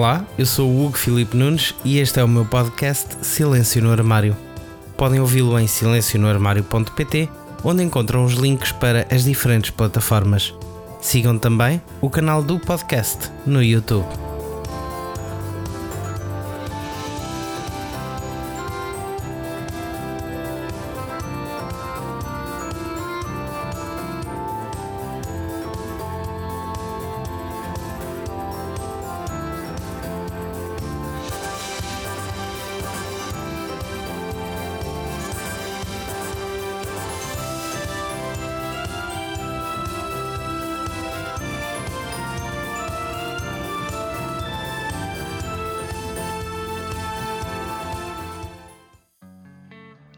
Olá, eu sou o Hugo Filipe Nunes e este é o meu podcast Silêncio no Armário. Podem ouvi-lo em silencionoarmário.pt, onde encontram os links para as diferentes plataformas. Sigam também o canal do podcast no YouTube.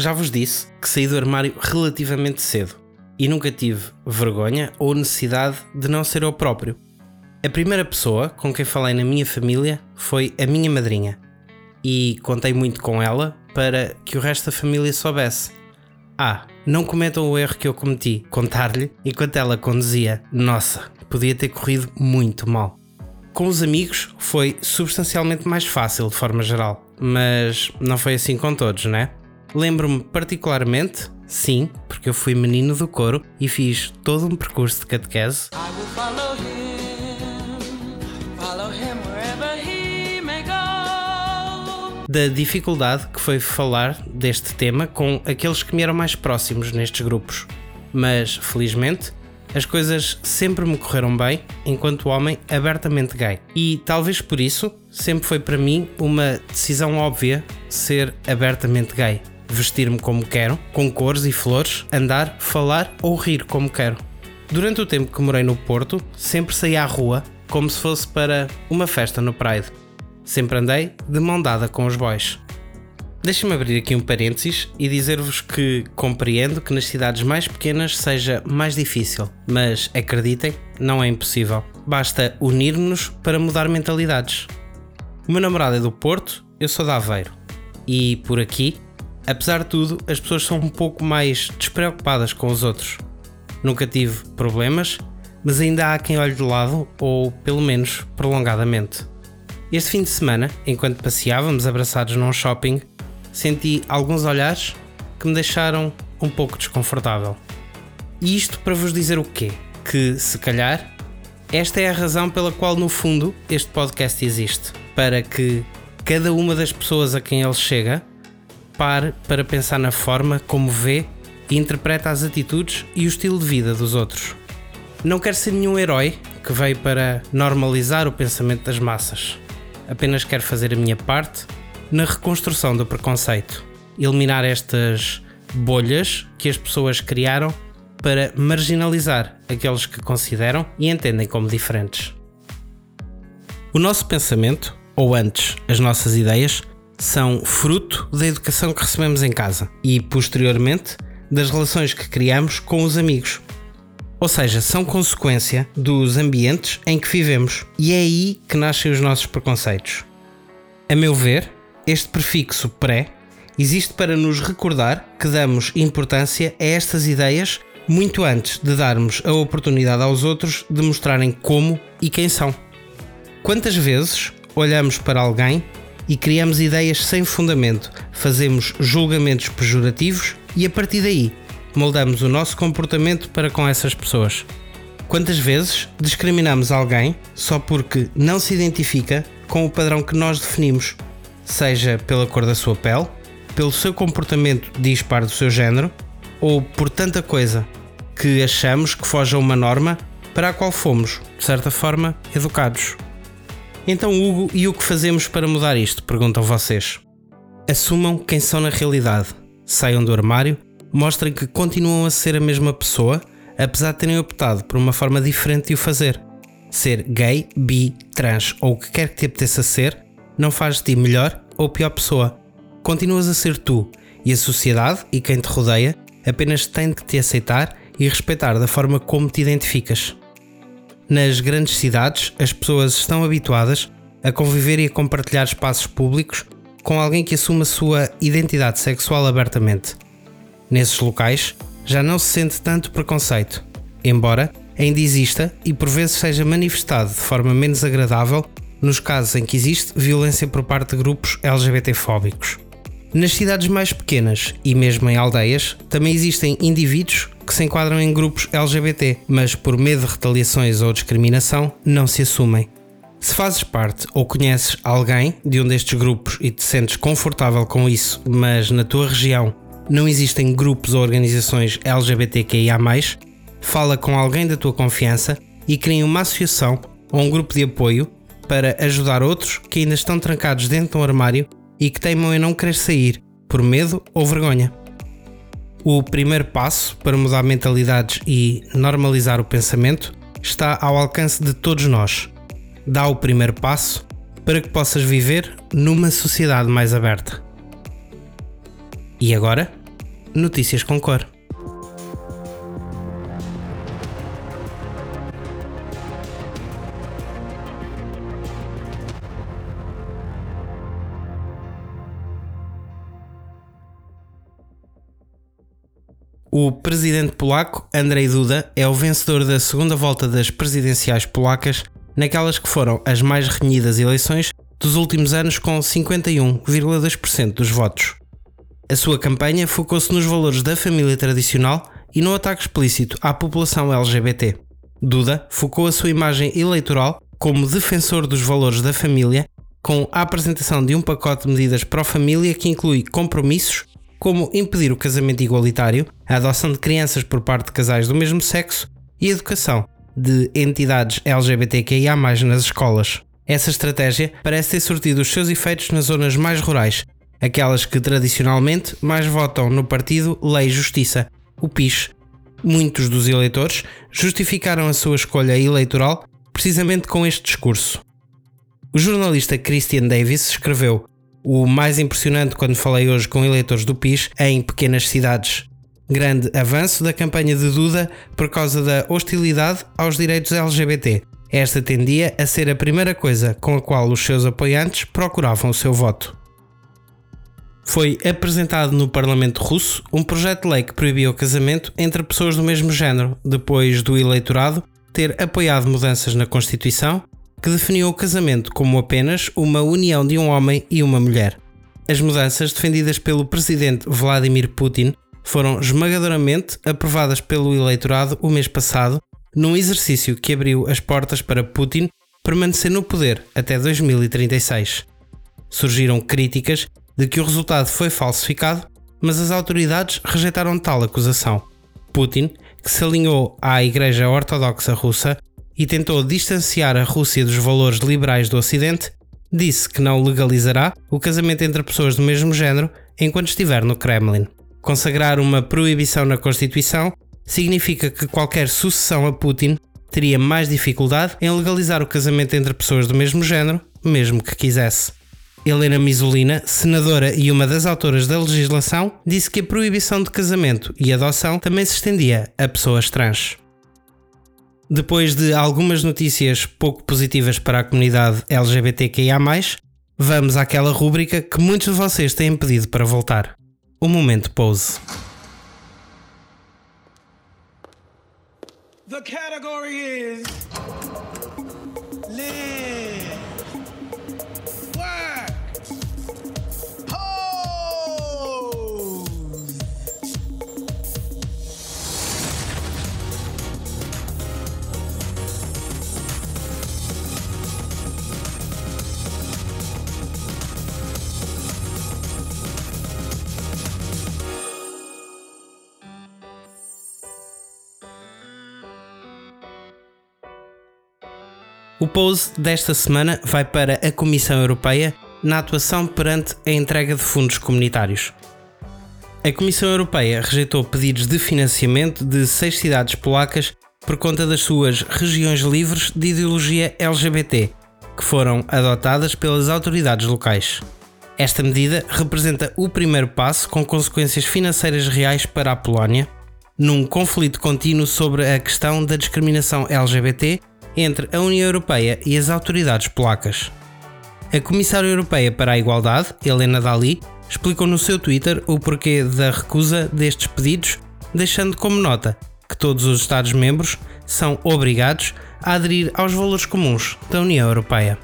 Já vos disse que saí do armário relativamente cedo e nunca tive vergonha ou necessidade de não ser eu próprio. A primeira pessoa com quem falei na minha família foi a minha madrinha e contei muito com ela para que o resto da família soubesse. Ah, não cometam o erro que eu cometi, contar-lhe enquanto ela conduzia. Nossa, podia ter corrido muito mal. Com os amigos foi substancialmente mais fácil de forma geral, mas não foi assim com todos, né? Lembro-me particularmente, sim, porque eu fui menino do coro e fiz todo um percurso de catequese. Da dificuldade que foi falar deste tema com aqueles que me eram mais próximos nestes grupos. Mas, felizmente, as coisas sempre me correram bem enquanto homem abertamente gay. E talvez por isso sempre foi para mim uma decisão óbvia ser abertamente gay vestir-me como quero, com cores e flores, andar, falar ou rir como quero. Durante o tempo que morei no Porto, sempre saí à rua como se fosse para uma festa no Pride. Sempre andei de mão dada com os boys. Deixem-me abrir aqui um parênteses e dizer-vos que compreendo que nas cidades mais pequenas seja mais difícil, mas acreditem, não é impossível. Basta unir-nos para mudar mentalidades. O meu namorado é do Porto, eu sou de Aveiro. E por aqui apesar de tudo, as pessoas são um pouco mais despreocupadas com os outros. Nunca tive problemas, mas ainda há quem olhe de lado, ou pelo menos prolongadamente. Este fim de semana, enquanto passeávamos abraçados num shopping, senti alguns olhares que me deixaram um pouco desconfortável. E isto para vos dizer o quê? Que, se calhar, esta é a razão pela qual, no fundo, este podcast existe. Para que cada uma das pessoas a quem ele chega pare para pensar na forma como vê e interpreta as atitudes e o estilo de vida dos outros. Não quero ser nenhum herói que veio para normalizar o pensamento das massas. Apenas quero fazer a minha parte na reconstrução do preconceito, eliminar estas bolhas que as pessoas criaram para marginalizar aqueles que consideram e entendem como diferentes. O nosso pensamento, ou antes, as nossas ideias, são fruto da educação que recebemos em casa e, posteriormente, das relações que criamos com os amigos. Ou seja, são consequência dos ambientes em que vivemos e é aí que nascem os nossos preconceitos. A meu ver, este prefixo pré existe para nos recordar que damos importância a estas ideias muito antes de darmos a oportunidade aos outros de mostrarem como e quem são. Quantas vezes olhamos para alguém e criamos ideias sem fundamento, fazemos julgamentos pejorativos e a partir daí moldamos o nosso comportamento para com essas pessoas. Quantas vezes discriminamos alguém só porque não se identifica com o padrão que nós definimos, seja pela cor da sua pele, pelo seu comportamento dispar do seu género ou por tanta coisa que achamos que foge a uma norma para a qual fomos, de certa forma, educados. Então, Hugo, e o que fazemos para mudar isto? Perguntam vocês. Assumam quem são na realidade, saiam do armário, mostrem que continuam a ser a mesma pessoa, apesar de terem optado por uma forma diferente de o fazer. Ser gay, bi, trans ou o que quer que te apeteça ser, não faz de ti melhor ou pior pessoa. Continuas a ser tu e a sociedade e quem te rodeia apenas tem de te aceitar e respeitar da forma como te identificas. Nas grandes cidades, as pessoas estão habituadas a conviver e a compartilhar espaços públicos com alguém que assuma a sua identidade sexual abertamente. Nesses locais, já não se sente tanto preconceito, embora ainda exista e por vezes seja manifestado de forma menos agradável nos casos em que existe violência por parte de grupos LGBTfóbicos. Nas cidades mais pequenas e mesmo em aldeias, também existem indivíduos que se enquadram em grupos LGBT, mas por medo de retaliações ou discriminação não se assumem. Se fazes parte ou conheces alguém de um destes grupos e te sentes confortável com isso, mas na tua região não existem grupos ou organizações LGBTQIA, fala com alguém da tua confiança e crie uma associação ou um grupo de apoio para ajudar outros que ainda estão trancados dentro de um armário e que teimam em não querer sair por medo ou vergonha. O primeiro passo para mudar mentalidades e normalizar o pensamento está ao alcance de todos nós. Dá o primeiro passo para que possas viver numa sociedade mais aberta. E agora, notícias com cor. O presidente polaco Andrzej Duda é o vencedor da segunda volta das presidenciais polacas, naquelas que foram as mais renhidas eleições dos últimos anos, com 51,2% dos votos. A sua campanha focou-se nos valores da família tradicional e no ataque explícito à população LGBT. Duda focou a sua imagem eleitoral como defensor dos valores da família, com a apresentação de um pacote de medidas pró-família que inclui compromissos como impedir o casamento igualitário, a adoção de crianças por parte de casais do mesmo sexo e a educação de entidades LGBTQIA nas escolas. Essa estratégia parece ter surtido os seus efeitos nas zonas mais rurais, aquelas que tradicionalmente mais votam no partido Lei e Justiça, o PIS. Muitos dos eleitores justificaram a sua escolha eleitoral precisamente com este discurso. O jornalista Christian Davis escreveu: o mais impressionante quando falei hoje com eleitores do PIS em pequenas cidades. Grande avanço da campanha de Duda por causa da hostilidade aos direitos LGBT. Esta tendia a ser a primeira coisa com a qual os seus apoiantes procuravam o seu voto. Foi apresentado no Parlamento russo um projeto de lei que proibia o casamento entre pessoas do mesmo género, depois do eleitorado ter apoiado mudanças na Constituição que definiu o casamento como apenas uma união de um homem e uma mulher. As mudanças defendidas pelo presidente Vladimir Putin foram esmagadoramente aprovadas pelo eleitorado o mês passado, num exercício que abriu as portas para Putin permanecer no poder até 2036. Surgiram críticas de que o resultado foi falsificado, mas as autoridades rejeitaram tal acusação. Putin, que se alinhou à Igreja Ortodoxa Russa, e tentou distanciar a Rússia dos valores liberais do Ocidente, disse que não legalizará o casamento entre pessoas do mesmo género enquanto estiver no Kremlin. Consagrar uma proibição na Constituição significa que qualquer sucessão a Putin teria mais dificuldade em legalizar o casamento entre pessoas do mesmo género, mesmo que quisesse. Helena Misolina, senadora e uma das autoras da legislação, disse que a proibição de casamento e adoção também se estendia a pessoas trans. Depois de algumas notícias pouco positivas para a comunidade LGBTQIA, vamos àquela rúbrica que muitos de vocês têm pedido para voltar: o momento pose. The category is O pose desta semana vai para a Comissão Europeia na atuação perante a entrega de fundos comunitários. A Comissão Europeia rejeitou pedidos de financiamento de seis cidades polacas por conta das suas regiões livres de ideologia LGBT, que foram adotadas pelas autoridades locais. Esta medida representa o primeiro passo com consequências financeiras reais para a Polónia, num conflito contínuo sobre a questão da discriminação LGBT entre a União Europeia e as autoridades polacas. A Comissária Europeia para a Igualdade, Helena Dali, explicou no seu Twitter o porquê da recusa destes pedidos, deixando como nota que todos os Estados-membros são obrigados a aderir aos valores comuns da União Europeia.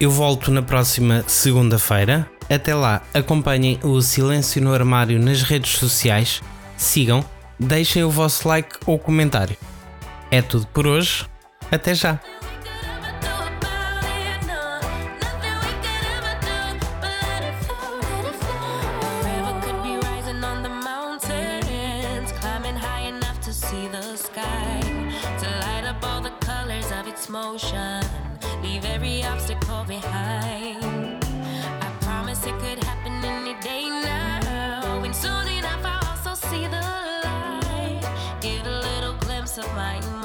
Eu volto na próxima segunda-feira. Até lá, acompanhem o Silêncio no Armário nas redes sociais sigam, deixem o vosso like ou comentário. É tudo por hoje. Até já! motion. Leave every obstacle behind. I promise it could my